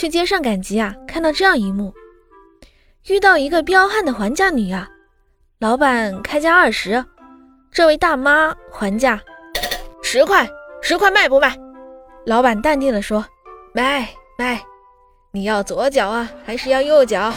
去街上赶集啊，看到这样一幕，遇到一个彪悍的还价女啊。老板开价二十，这位大妈还价十块，十块卖不卖？老板淡定的说卖卖，你要左脚啊，还是要右脚？